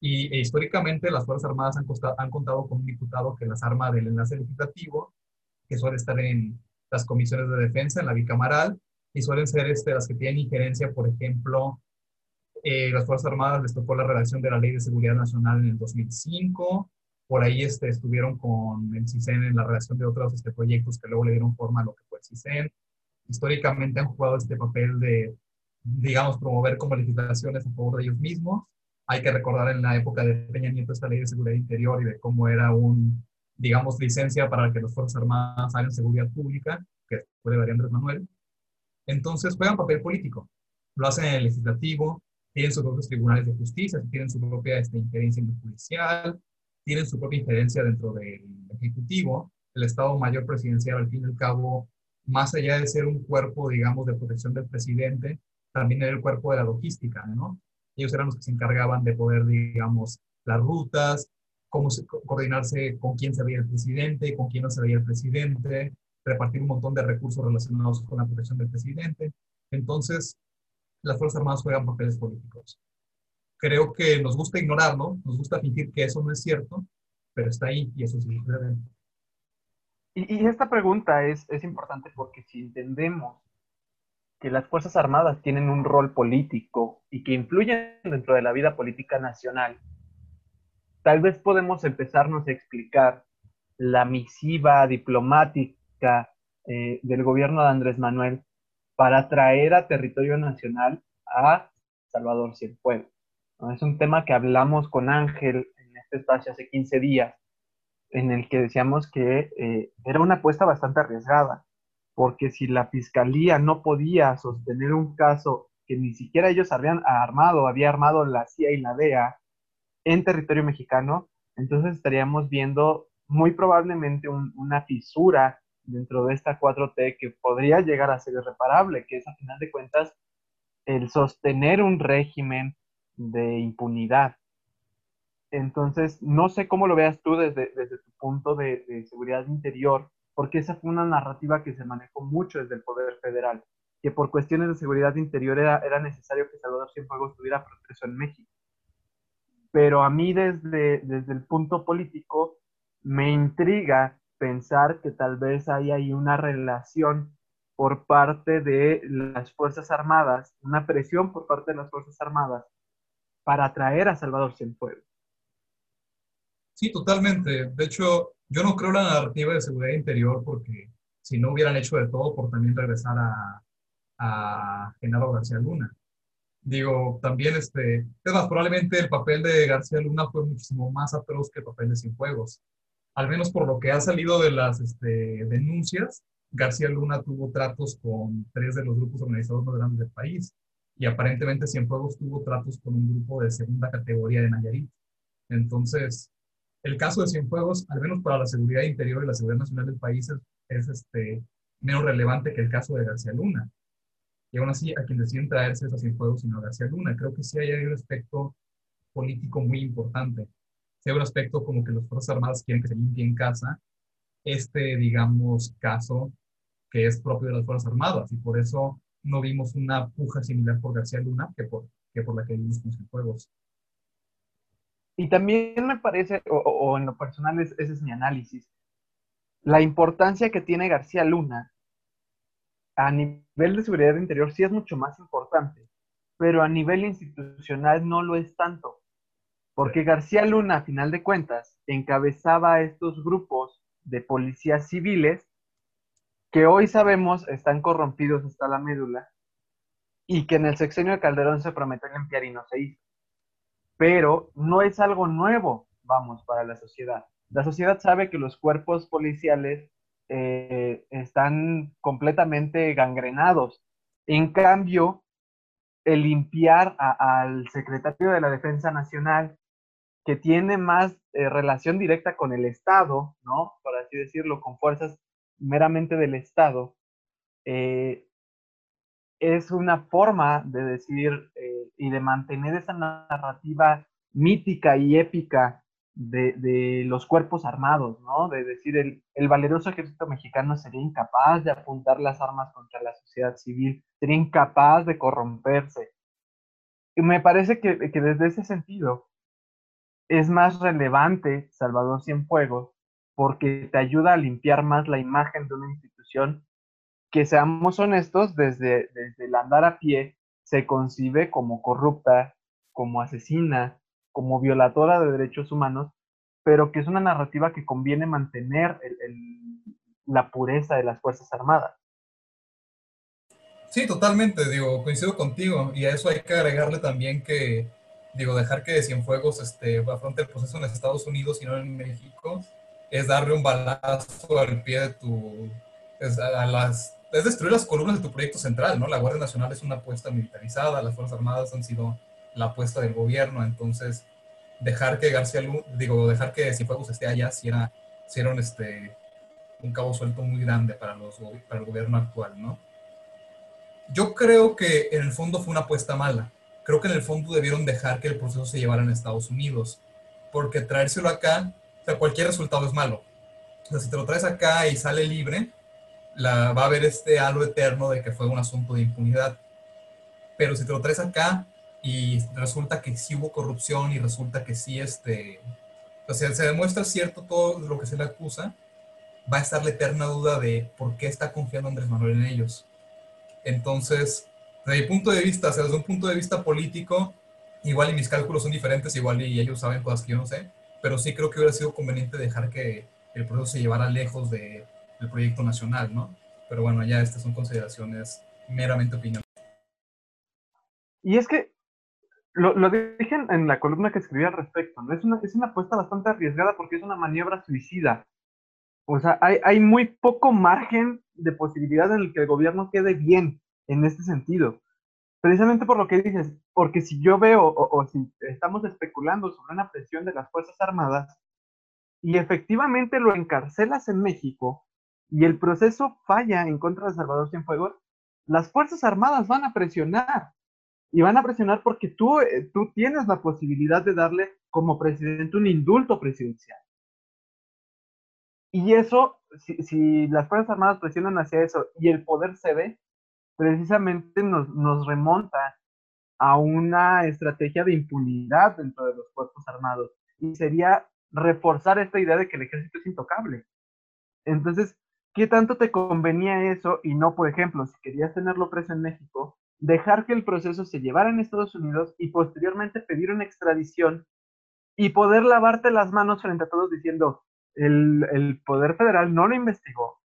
Y e, históricamente las Fuerzas Armadas han, han contado con un diputado que las arma del enlace legislativo que suele estar en las comisiones de defensa, en la bicamaral, y suelen ser este, las que tienen injerencia, por ejemplo, eh, las Fuerzas Armadas les tocó la redacción de la Ley de Seguridad Nacional en el 2005, por ahí este, estuvieron con el CISEN en la redacción de otros este, proyectos que luego le dieron forma a lo que fue el CISEN. Históricamente han jugado este papel de, digamos, promover como legislaciones a favor de ellos mismos. Hay que recordar en la época de Peña Nieto esta ley de seguridad interior y de cómo era un digamos, licencia para que las Fuerzas Armadas hagan seguridad pública, que puede variar Andrés Manuel. Entonces juegan papel político. Lo hacen en el legislativo, tienen sus propios tribunales de justicia, tienen su propia este, injerencia en judicial, tienen su propia injerencia dentro del ejecutivo. El Estado Mayor Presidencial, al fin y al cabo, más allá de ser un cuerpo, digamos, de protección del presidente, también era el cuerpo de la logística, ¿no? Ellos eran los que se encargaban de poder, digamos, las rutas, cómo coordinarse con quién se veía el presidente, con quién no se veía el presidente, repartir un montón de recursos relacionados con la protección del presidente. Entonces, las Fuerzas Armadas juegan papeles políticos. Creo que nos gusta ignorarlo, nos gusta fingir que eso no es cierto, pero está ahí y eso es importante. Y, y esta pregunta es, es importante porque si entendemos que las Fuerzas Armadas tienen un rol político y que influyen dentro de la vida política nacional, tal vez podemos empezarnos a explicar la misiva diplomática eh, del gobierno de Andrés Manuel para traer a territorio nacional a Salvador Cienfuegos. Es un tema que hablamos con Ángel en este espacio hace 15 días, en el que decíamos que eh, era una apuesta bastante arriesgada, porque si la fiscalía no podía sostener un caso que ni siquiera ellos habían armado, había armado la CIA y la DEA, en territorio mexicano, entonces estaríamos viendo muy probablemente una fisura dentro de esta 4T que podría llegar a ser irreparable, que es a final de cuentas el sostener un régimen de impunidad. Entonces, no sé cómo lo veas tú desde, desde tu punto de, seguridad interior, porque esa fue una narrativa que se manejó mucho desde el Poder Federal, que por cuestiones de seguridad interior era, necesario que Salvador Cienfuegos estuviera preso en México. Pero a mí desde, desde el punto político me intriga pensar que tal vez hay ahí una relación por parte de las Fuerzas Armadas, una presión por parte de las Fuerzas Armadas para atraer a Salvador Cienfuegos. Sí, totalmente. De hecho, yo no creo la narrativa de seguridad interior porque si no hubieran hecho de todo por también regresar a, a Genaro García Luna. Digo, también, este, es más, probablemente el papel de García Luna fue muchísimo más atroz que el papel de Cienfuegos al menos por lo que ha salido de las este, denuncias, García Luna tuvo tratos con tres de los grupos organizados más grandes del país y aparentemente Cienfuegos tuvo tratos con un grupo de segunda categoría de Nayarit. Entonces, el caso de Cienfuegos, al menos para la seguridad interior y la seguridad nacional del país, es, este, menos relevante que el caso de García Luna. Y aún así, a quien deciden traerse es a Cienfuegos, sino a García Luna. Creo que sí hay un aspecto político muy importante sea un aspecto como que las Fuerzas Armadas quieren que se limpie en casa, este, digamos, caso que es propio de las Fuerzas Armadas y por eso no vimos una puja similar por García Luna que por, que por la que vimos con Cienfuegos. Y también me parece, o, en lo personal ese es mi análisis, la importancia que tiene García Luna a nivel de seguridad interior sí es mucho más importante, pero a nivel institucional no lo es tanto. Porque García Luna, a final de cuentas, encabezaba estos grupos de policías civiles que hoy sabemos están corrompidos hasta la médula y que en el sexenio de Calderón se prometió limpiar y no se hizo. Pero no es algo nuevo, vamos, para la sociedad. La sociedad sabe que los cuerpos policiales eh, están completamente gangrenados. En cambio, el limpiar al secretario de la Defensa Nacional que tiene más eh, relación directa con el Estado, ¿no? Por así decirlo, con fuerzas meramente del Estado, eh, es una forma de decir y de mantener esa narrativa mítica y épica de, los cuerpos armados, ¿no? De decir, el, el, valeroso ejército mexicano sería incapaz de apuntar las armas contra la sociedad civil, sería incapaz de corromperse. Y me parece que, que desde ese sentido, es más relevante Salvador Cienfuegos porque te ayuda a limpiar más la imagen de una institución que, seamos honestos, desde, desde el andar a pie se concibe como corrupta, como asesina, como violadora de derechos humanos, pero que es una narrativa que conviene mantener la pureza de las Fuerzas Armadas. Sí, totalmente, digo, coincido contigo, y a eso hay que agregarle también que digo, dejar que Cienfuegos este, afronte el proceso en Estados Unidos y no en México, es darle un balazo al pie de tu, a las, es destruir las columnas de tu proyecto central, ¿no? La Guardia Nacional es una apuesta militarizada, las Fuerzas Armadas han sido la apuesta del gobierno, entonces dejar que García Luna, digo, dejar que Cienfuegos esté allá si era, si era un, este, un cabo suelto muy grande para, los, para el gobierno actual, ¿no? Yo creo que en el fondo fue una apuesta mala creo que en el fondo debieron dejar que el proceso se llevara en Estados Unidos, porque traérselo acá, o sea, cualquier resultado es malo. O sea, si te lo traes acá y sale libre, la, va a haber este halo eterno de que fue un asunto de impunidad. Pero si te lo traes acá y resulta que sí hubo corrupción y resulta que sí, este, o sea, se demuestra cierto todo lo que se le acusa, va a estar la eterna duda de por qué está confiando Andrés Manuel en ellos. Entonces, desde mi punto de vista, o sea, desde un punto de vista político, igual y mis cálculos son diferentes, igual y ellos saben cosas que yo no sé, pero sí creo que hubiera sido conveniente dejar que el proceso se llevara lejos de, del proyecto nacional, ¿no? Pero bueno, ya estas son consideraciones meramente opinión. Y es que lo, lo dije en la columna que escribí al respecto, ¿no? Es una, es una apuesta bastante arriesgada porque es una maniobra suicida. O sea, hay, hay muy poco margen de posibilidad en el que el gobierno quede bien en este sentido. Precisamente por lo que dices, porque si yo veo o, si estamos especulando sobre una presión de las Fuerzas Armadas, y efectivamente lo encarcelas en México y el proceso falla en contra de Salvador Cienfuegos, las Fuerzas Armadas van a presionar. Y van a presionar porque tú, eh, tú tienes la posibilidad de darle como presidente un indulto presidencial. Y eso, si, las Fuerzas Armadas presionan hacia eso y el poder cede, precisamente nos, nos remonta a una estrategia de impunidad dentro de los cuerpos armados. Y sería reforzar esta idea de que el ejército es intocable. Entonces, ¿qué tanto te convenía eso y no, por ejemplo, si querías tenerlo preso en México, dejar que el proceso se llevara en Estados Unidos y posteriormente pedir una extradición y poder lavarte las manos frente a todos diciendo, el, el Poder Federal no lo investigó,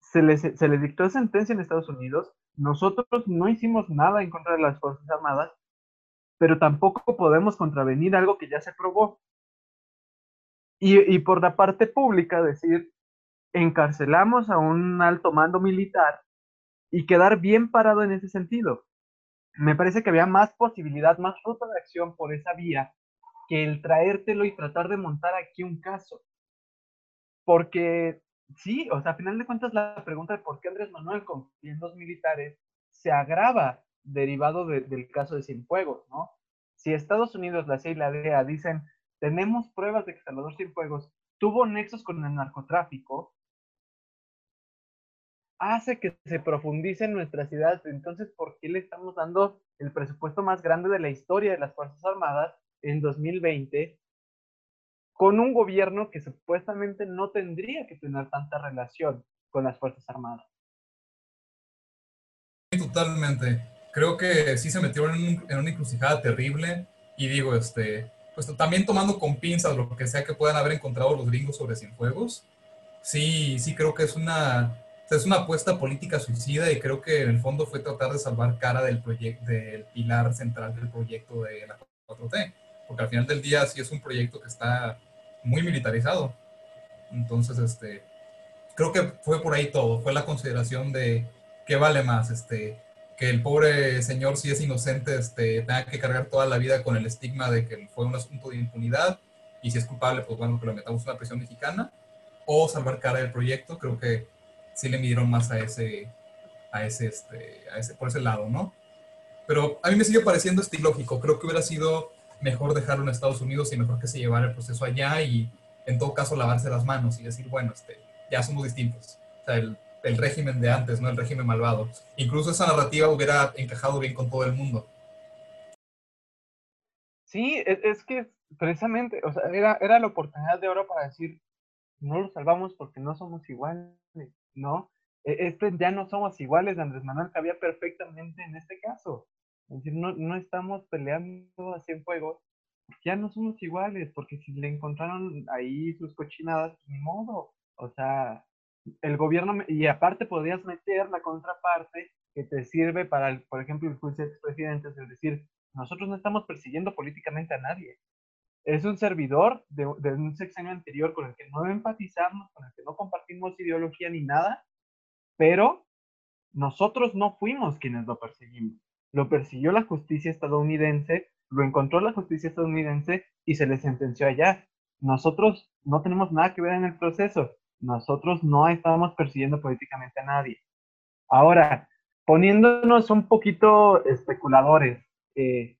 se le, se le dictó sentencia en Estados Unidos, nosotros no hicimos nada en contra de las Fuerzas Armadas, pero tampoco podemos contravenir algo que ya se probó. Y, y por la parte pública decir, encarcelamos a un alto mando militar y quedar bien parado en ese sentido. Me parece que había más posibilidad, más ruta de acción por esa vía que el traértelo y tratar de montar aquí un caso. Porque sí, o sea, a final de cuentas la pregunta de por qué Andrés Manuel confía en los militares se agrava derivado del caso de Cienfuegos, ¿no? Si Estados Unidos, la CIA y la DEA dicen, tenemos pruebas de que Salvador Cienfuegos tuvo nexos con el narcotráfico, hace que se profundice en nuestras ideas. Entonces, ¿por qué le estamos dando el presupuesto más grande de la historia de las Fuerzas Armadas en 2020 con un gobierno que supuestamente no tendría que tener tanta relación con las Fuerzas Armadas. Totalmente. Creo que sí se metieron en, en, una encrucijada terrible y digo, este, pues también tomando con pinzas lo que sea que puedan haber encontrado los gringos sobre Cienfuegos, sí, sí creo que es una, es una apuesta política suicida y creo que en el fondo fue tratar de salvar cara del proyecto, del pilar central del proyecto de la 4T, porque al final del día sí es un proyecto que está muy militarizado. Entonces, este, creo que fue por ahí todo. Fue la consideración de qué vale más, este, que el pobre señor, si es inocente, este, tenga que cargar toda la vida con el estigma de que fue un asunto de impunidad y si es culpable, pues bueno, que lo metamos en una prisión mexicana o salvar cara del proyecto. Creo que sí le midieron más a ese, a ese, este, a ese, por ese lado, ¿no? Pero a mí me sigue pareciendo este ilógico. Creo que hubiera sido mejor dejarlo en Estados Unidos y mejor que se llevara el proceso allá y en todo caso lavarse las manos y decir, bueno, este, ya somos distintos. O sea, el, el régimen de antes, no el régimen malvado. Incluso esa narrativa hubiera encajado bien con todo el mundo. Sí, es, es que precisamente, o sea, era, era la oportunidad de oro para decir, no lo salvamos porque no somos iguales, ¿no? Este ya no somos iguales, Andrés Manuel cabía perfectamente en este caso. Es decir, no, no estamos peleando así en fuego, ya no somos iguales, porque si le encontraron ahí sus cochinadas, pues ni modo. O sea, el gobierno, y aparte podrías meter la contraparte que te sirve para, por ejemplo, el juicio de expresidentes, es decir, nosotros no estamos persiguiendo políticamente a nadie. Es un servidor de, un sexenio anterior con el que no empatizamos, con el que no compartimos ideología ni nada, pero nosotros no fuimos quienes lo perseguimos lo persiguió la justicia estadounidense, lo encontró la justicia estadounidense y se le sentenció allá. Nosotros no tenemos nada que ver en el proceso. Nosotros no estamos persiguiendo políticamente a nadie. Ahora, poniéndonos un poquito especuladores, eh,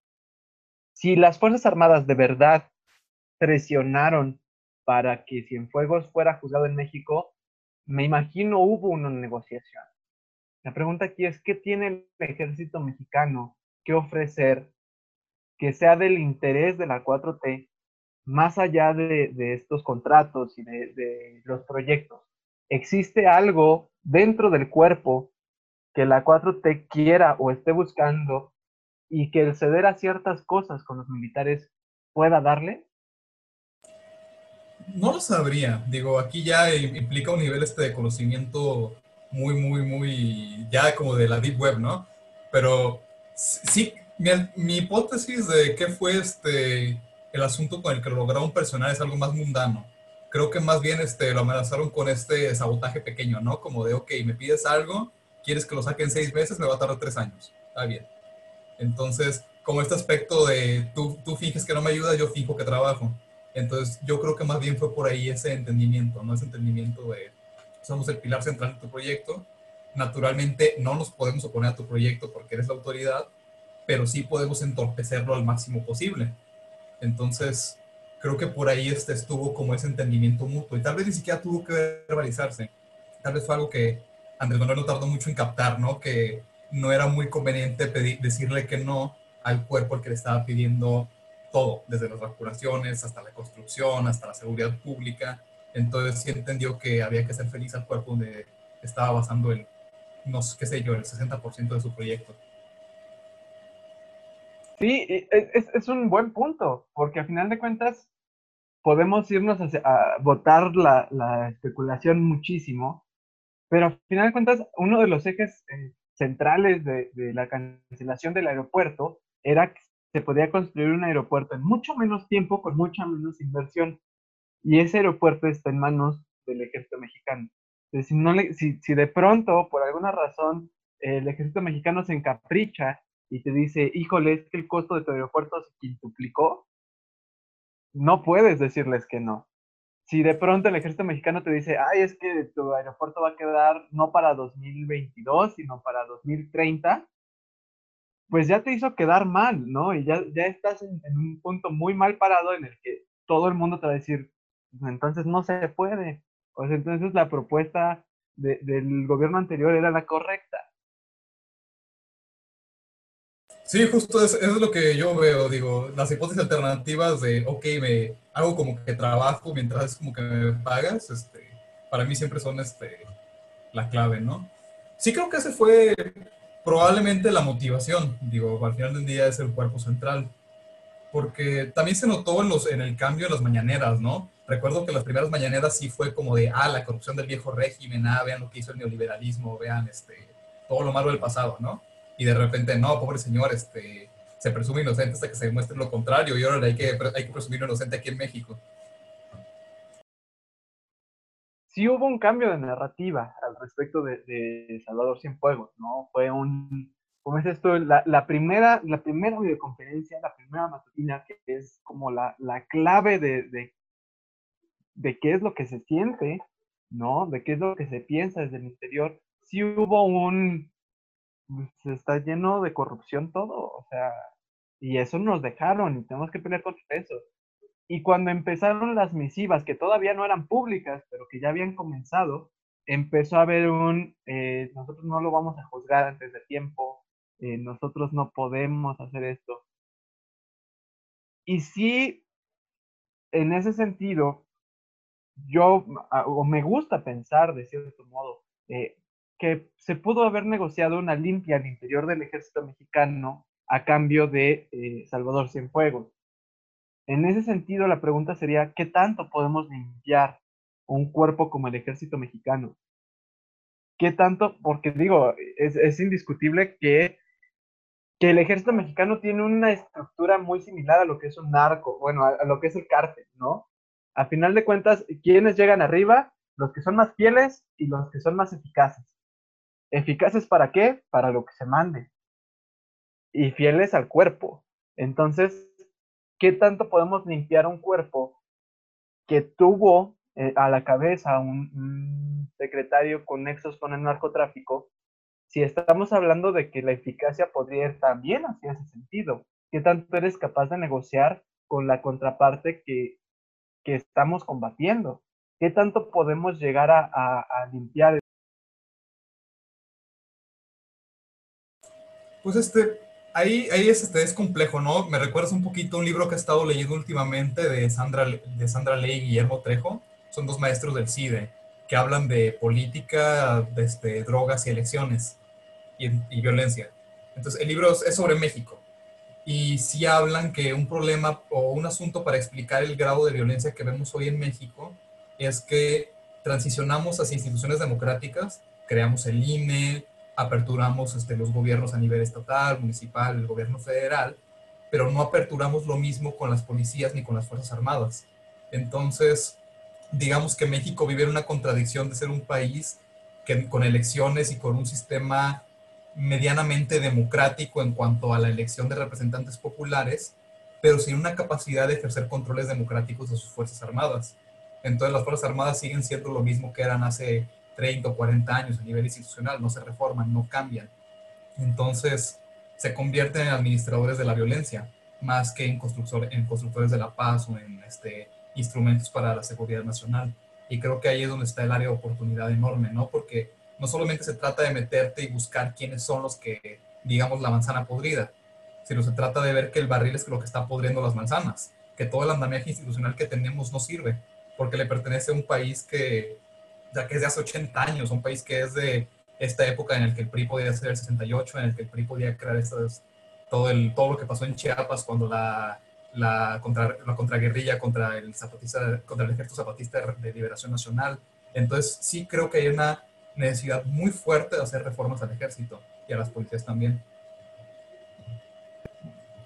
si las Fuerzas Armadas de verdad presionaron para que Cienfuegos fuera juzgado en México, me imagino hubo una negociación. La pregunta aquí es, ¿qué tiene el ejército mexicano que ofrecer que sea del interés de la 4T más allá de, estos contratos y de, los proyectos? ¿Existe algo dentro del cuerpo que la 4T quiera o esté buscando y que el ceder a ciertas cosas con los militares pueda darle? No lo sabría. Digo, aquí ya implica un nivel este de conocimiento muy, muy, muy, ya como de la Deep Web, ¿no? Pero sí, mi, hipótesis de qué fue este, el asunto con el que lo lograron personal es algo más mundano. Creo que más bien este, lo amenazaron con este sabotaje pequeño, ¿no? Como de, ok, me pides algo, quieres que lo saque en seis meses, me va a tardar tres años. Está bien. Entonces, como este aspecto de tú, tú finges que no me ayudas, yo finjo que trabajo. Entonces, yo creo que más bien fue por ahí ese entendimiento, ¿no? Ese entendimiento de somos el pilar central de tu proyecto. Naturalmente, no nos podemos oponer a tu proyecto porque eres la autoridad, pero sí podemos entorpecerlo al máximo posible. Entonces, creo que por ahí este estuvo como ese entendimiento mutuo y tal vez ni siquiera tuvo que verbalizarse. Tal vez fue algo que Andrés Manuel no tardó mucho en captar, ¿no? Que no era muy conveniente decirle que no al cuerpo al que le estaba pidiendo todo, desde las vacunaciones hasta la construcción, hasta la seguridad pública. Entonces sí entendió que había que ser feliz al cuerpo donde estaba basando el, no qué sé yo, el 60% de su proyecto. Sí, es, es, un buen punto, porque a final de cuentas podemos irnos a, votar la, la, especulación muchísimo, pero a final de cuentas uno de los ejes eh, centrales de, de, la cancelación del aeropuerto era se podía construir un aeropuerto en mucho menos tiempo, con mucha menos inversión. Y ese aeropuerto está en manos del ejército mexicano. Si, si de pronto, por alguna razón, el ejército mexicano se encapricha y te dice, híjole, es que el costo de tu aeropuerto se quintuplicó, no puedes decirles que no. Si de pronto el ejército mexicano te dice, ay, es que tu aeropuerto va a quedar no para 2022, sino para 2030, pues ya te hizo quedar mal, ¿no? Y ya, ya estás en, un punto muy mal parado en el que todo el mundo te va a decir, entonces no se puede. O sea, entonces la propuesta del gobierno anterior era la correcta. Sí, justo eso, es lo que yo veo, digo, las hipótesis alternativas de, ok, me hago como que trabajo mientras es como que me pagas, este, para mí siempre son este, la clave, ¿no? Sí creo que ese fue probablemente la motivación, digo, al final del día es el cuerpo central, porque también se notó en, los, en el cambio en las mañaneras, ¿no? Recuerdo que las primeras mañaneras sí fue como de, ah, la corrupción del viejo régimen, ah, vean lo que hizo el neoliberalismo, vean este, todo lo malo del pasado, ¿no? y de repente, no, pobre señor, este, se presume inocente hasta que se demuestre lo contrario y ahora hay que, hay que presumir inocente aquí en México. Sí hubo un cambio de narrativa al respecto de, Salvador Cienfuegos, ¿no? Fue un, como es esto, la, la, primera, la primera videoconferencia, la primera matutina, que es como la, la clave de, de, de qué es lo que se siente, ¿no? De qué es lo que se piensa desde el interior. Sí hubo un, pues, está lleno de corrupción todo, o sea, y eso nos dejaron y tenemos que pelear contra eso. Y cuando empezaron las misivas, que todavía no eran públicas, pero que ya habían comenzado, empezó a haber un, eh, nosotros no lo vamos a juzgar antes de tiempo, eh, nosotros no podemos hacer esto. Y sí, en ese sentido, yo, o me gusta pensar de cierto modo, eh, que se pudo haber negociado una limpia al interior del ejército mexicano a cambio de Salvador Cienfuegos. En ese sentido, la pregunta sería, ¿qué tanto podemos limpiar un cuerpo como el ejército mexicano? ¿Qué tanto? Porque digo, es, indiscutible que, que, el ejército mexicano tiene una estructura muy similar a lo que es un narco, bueno, a, lo que es el cártel, ¿no? A final de cuentas, ¿quiénes llegan arriba? Los que son más fieles y los que son más eficaces. ¿Eficaces para qué? Para lo que se mande. Y fieles al cuerpo. Entonces, ¿qué tanto podemos limpiar un cuerpo que tuvo eh, a la cabeza un, secretario con nexos con el narcotráfico? Si estamos hablando de que la eficacia podría ir también hacia ese sentido. ¿Qué tanto eres capaz de negociar con la contraparte que, que estamos combatiendo? ¿Qué tanto podemos llegar a limpiar Pues este, ahí, es, este, es complejo, ¿no? Me recuerdas un poquito un libro que he estado leyendo últimamente de Sandra, de Sandra Ley y Guillermo Trejo. Son dos maestros del CIDE que hablan de política, de este, drogas y elecciones y, y, violencia. Entonces, el libro es sobre México. Y sí hablan que un problema o un asunto para explicar el grado de violencia que vemos hoy en México es que transicionamos hacia instituciones democráticas, creamos el INE, aperturamos este, los gobiernos a nivel estatal, municipal, el gobierno federal, pero no aperturamos lo mismo con las policías ni con las Fuerzas Armadas. Entonces, digamos que México vive una contradicción de ser un país que con elecciones y con un sistema medianamente democrático en cuanto a la elección de representantes populares, pero sin una capacidad de ejercer controles democráticos de sus Fuerzas Armadas. Entonces las Fuerzas Armadas siguen siendo lo mismo que eran hace 30 o 40 años a nivel institucional, no se reforman, no cambian. Entonces se convierten en administradores de la violencia, más que en, en constructores de la paz o en este, instrumentos para la seguridad nacional. Y creo que ahí es donde está el área de oportunidad enorme, ¿no? Porque no solamente se trata de meterte y buscar quiénes son los que, digamos, la manzana podrida, sino se trata de ver que el barril es lo que está podriendo las manzanas, que todo el andamiaje institucional que tenemos no sirve, porque le pertenece a un país que, ya que es de hace 80 años, un país que es de esta época en el que el PRI podía ser el 68, en el que el PRI podía crear estas, todo, el, todo lo que pasó en Chiapas cuando la, la, contra, la contraguerrilla contra el, zapatista, contra el ejército zapatista de liberación nacional. Entonces sí creo que hay una necesidad muy fuerte de hacer reformas al ejército y a las policías también.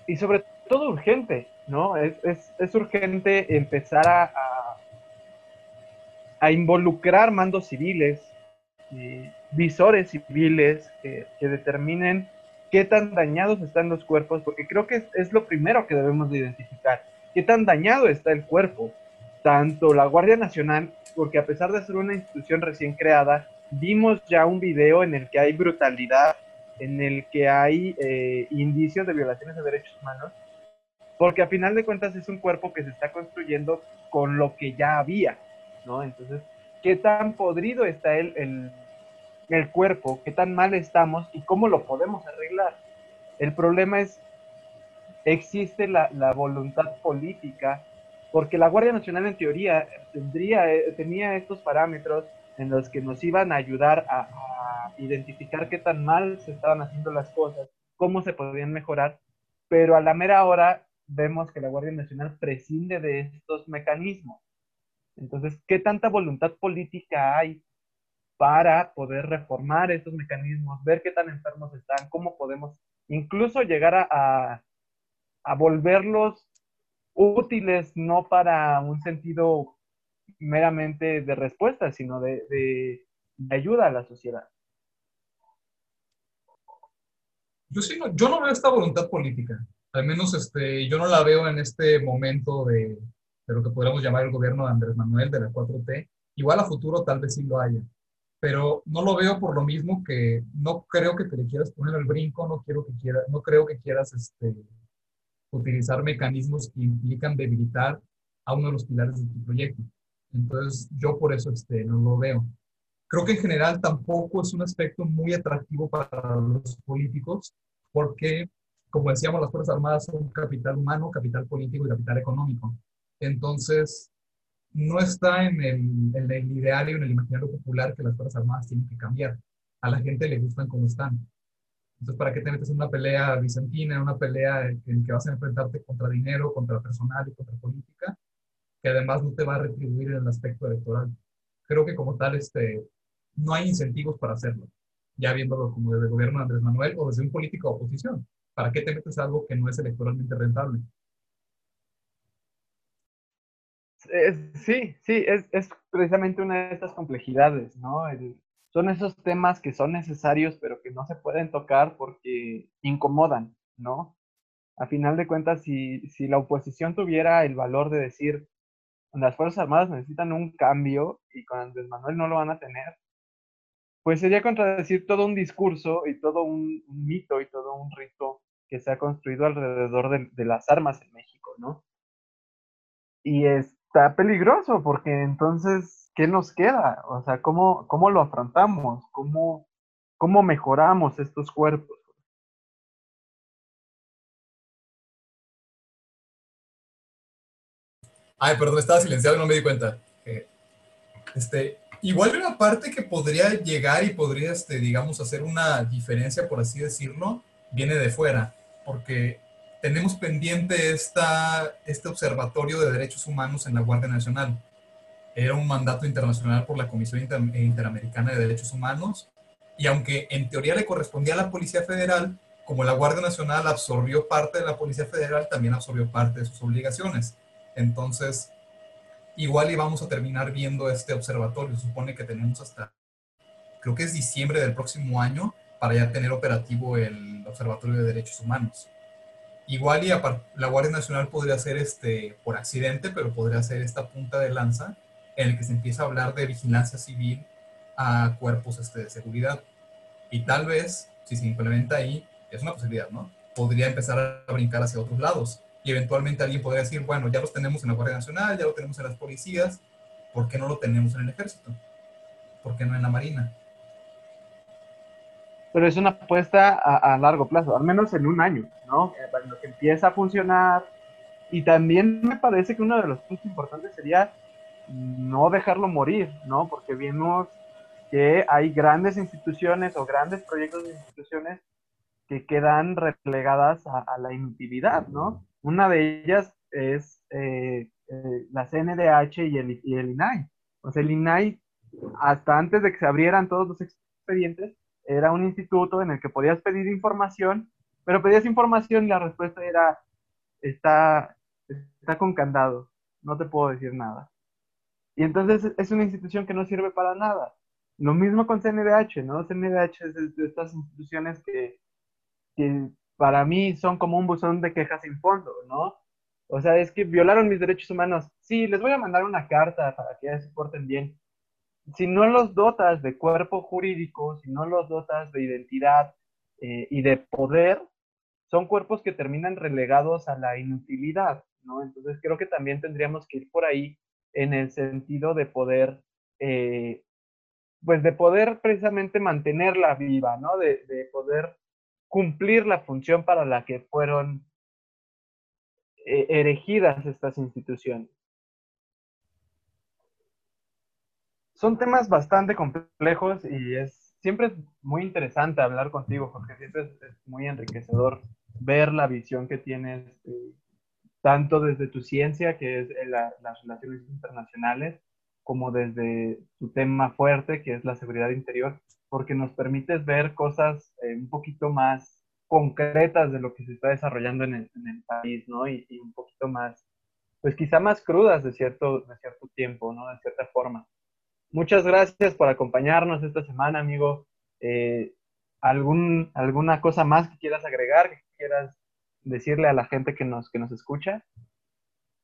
Y sobre todo urgente, ¿no? Es, es, es urgente empezar a, a, involucrar mandos civiles, visores civiles que, que, determinen qué tan dañados están los cuerpos, porque creo que es, es lo primero que debemos de identificar, qué tan dañado está el cuerpo, tanto la Guardia Nacional, porque a pesar de ser una institución recién creada, vimos ya un video en el que hay brutalidad, en el que hay eh, indicios de violaciones de derechos humanos, porque a final de cuentas es un cuerpo que se está construyendo con lo que ya había, ¿no? Entonces, ¿qué tan podrido está el, el, el cuerpo? ¿Qué tan mal estamos? ¿Y cómo lo podemos arreglar? El problema es, existe la, la voluntad política, porque la Guardia Nacional en teoría tendría, eh, tenía estos parámetros, en los que nos iban a ayudar a, identificar qué tan mal se estaban haciendo las cosas, cómo se podían mejorar, pero a la mera hora vemos que la Guardia Nacional prescinde de estos mecanismos. Entonces, ¿qué tanta voluntad política hay para poder reformar estos mecanismos, ver qué tan enfermos están, cómo podemos incluso llegar a, volverlos útiles, no para un sentido meramente de respuesta, sino de, de, ayuda a la sociedad. Yo, sí, no, yo no veo esta voluntad política, al menos este, yo no la veo en este momento de, de lo que podríamos llamar el gobierno de Andrés Manuel, de la 4T. Igual a futuro tal vez sí lo haya, pero no lo veo por lo mismo que no creo que te le quieras poner el brinco, no, quiero que quiera, no creo que quieras este, utilizar mecanismos que implican debilitar a uno de los pilares de tu proyecto. Entonces, yo por eso este, no lo veo. Creo que en general tampoco es un aspecto muy atractivo para los políticos, porque, como decíamos, las Fuerzas Armadas son capital humano, capital político y capital económico. Entonces, no está en el, el ideal y en el imaginario popular que las Fuerzas Armadas tienen que cambiar. A la gente le gustan como están. Entonces, ¿para qué te metes en una pelea bizantina, en una pelea en que vas a enfrentarte contra dinero, contra personal y contra política? que además no te va a retribuir en el aspecto electoral. Creo que como tal este, no hay incentivos para hacerlo, ya viéndolo como desde el gobierno Andrés Manuel o desde un político de oposición. ¿Para qué te metes algo que no es electoralmente rentable? Sí, sí, es, es, precisamente una de estas complejidades, ¿no? son esos temas que son necesarios, pero que no se pueden tocar porque incomodan, ¿no? A final de cuentas, si, si la oposición tuviera el valor de decir, las Fuerzas Armadas necesitan un cambio y con Andrés Manuel no lo van a tener, pues sería contradecir todo un discurso y todo un, mito y todo un rito que se ha construido alrededor de, de, las armas en México, ¿no? Y está peligroso porque entonces, ¿qué nos queda? O sea, ¿cómo, cómo lo afrontamos? ¿Cómo, ¿Cómo mejoramos estos cuerpos? Ay, perdón, estaba silenciado y no me di cuenta. Eh, este, igual una parte que podría llegar y podría, este, digamos, hacer una diferencia, por así decirlo, viene de fuera, porque tenemos pendiente esta, este observatorio de derechos humanos en la Guardia Nacional. Era un mandato internacional por la Comisión Inter Interamericana de Derechos Humanos, y aunque en teoría le correspondía a la Policía Federal, como la Guardia Nacional absorbió parte de la Policía Federal, también absorbió parte de sus obligaciones. Entonces, igual íbamos a terminar viendo este observatorio. Se supone que tenemos hasta, creo que es diciembre del próximo año, para ya tener operativo el Observatorio de Derechos Humanos. Igual y la Guardia Nacional podría ser este, por accidente, pero podría ser esta punta de lanza en el que se empieza a hablar de vigilancia civil a cuerpos este, de seguridad. Y tal vez, si se implementa ahí, es una posibilidad, ¿no? Podría empezar a brincar hacia otros lados. Y eventualmente alguien podría decir, bueno, ya los tenemos en la Guardia Nacional, ya lo tenemos en las policías, ¿por qué no lo tenemos en el ejército? ¿Por qué no en la Marina? Pero es una apuesta a, largo plazo, al menos en un año, ¿no? Eh, para lo que empieza a funcionar. Y también me parece que uno de los puntos importantes sería no dejarlo morir, ¿no? Porque vimos que hay grandes instituciones o grandes proyectos de instituciones que quedan relegadas a, la inutilidad, ¿no? Una de ellas es eh, eh, la CNDH y el, y el INAI. O sea, el INAI, hasta antes de que se abrieran todos los expedientes, era un instituto en el que podías pedir información, pero pedías información y la respuesta era, está, está con candado, no te puedo decir nada. Y entonces es una institución que no sirve para nada. Lo mismo con CNDH, ¿no? CNDH es de estas instituciones que, que para mí son como un buzón de quejas sin fondo, ¿no? O sea, es que violaron mis derechos humanos. Sí, les voy a mandar una carta para que se porten bien. Si no los dotas de cuerpo jurídico, si no los dotas de identidad eh, y de poder, son cuerpos que terminan relegados a la inutilidad, ¿no? Entonces creo que también tendríamos que ir por ahí en el sentido de poder, eh, pues de poder precisamente mantenerla viva, ¿no? De, de, poder cumplir la función para la que fueron eh, erigidas estas instituciones. Son temas bastante complejos y es siempre es muy interesante hablar contigo, porque siempre es, muy enriquecedor ver la visión que tienes eh, tanto desde tu ciencia, que es las relaciones internacionales, como desde tu tema fuerte, que es la seguridad interior, porque nos permites ver cosas eh, un poquito más concretas de lo que se está desarrollando en el, país, ¿no? Y, un poquito más, pues quizá más crudas de cierto, de cierto tiempo, ¿no? De cierta forma. Muchas gracias por acompañarnos esta semana, amigo. Eh, ¿algún, ¿Alguna cosa más que quieras agregar, que quieras decirle a la gente que nos, que nos escucha?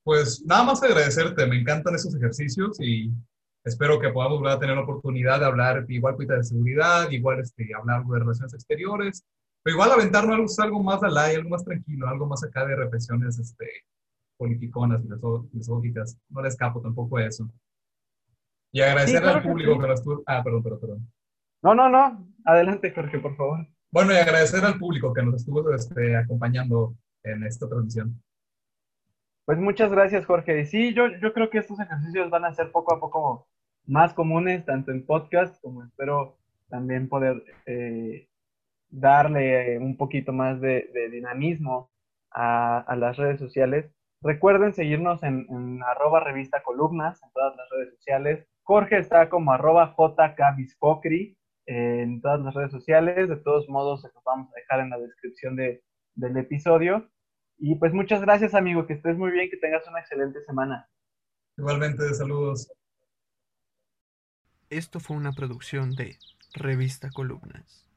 Pues nada más agradecerte, me encantan esos ejercicios y espero que podamos volver a tener la oportunidad de hablar igual de seguridad, igual este, hablar de relaciones exteriores, pero igual aventarnos algo, algo más al aire, algo más tranquilo, algo más acá de reflexiones este, politiconas, filosóficas. No le escapo tampoco a eso. Y agradecerle al público que, nos estuvo... Ah, perdón, perdón, perdón. No, no, no. Adelante, Jorge, por favor. Bueno, y agradecer al público que nos estuvo este, acompañando en esta transmisión. Pues muchas gracias, Jorge. Y sí, yo, yo creo que estos ejercicios van a ser poco a poco más comunes, tanto en podcast como espero también poder eh, darle un poquito más de, dinamismo a, las redes sociales. Recuerden seguirnos en, en, arroba revista columnas en todas las redes sociales. Jorge está como arroba jkbiscocri en todas las redes sociales. De todos modos, se los vamos a dejar en la descripción de, del episodio. Y pues muchas gracias, amigo. Que estés muy bien, que tengas una excelente semana. Igualmente, saludos. Esto fue una producción de Revista Columnas.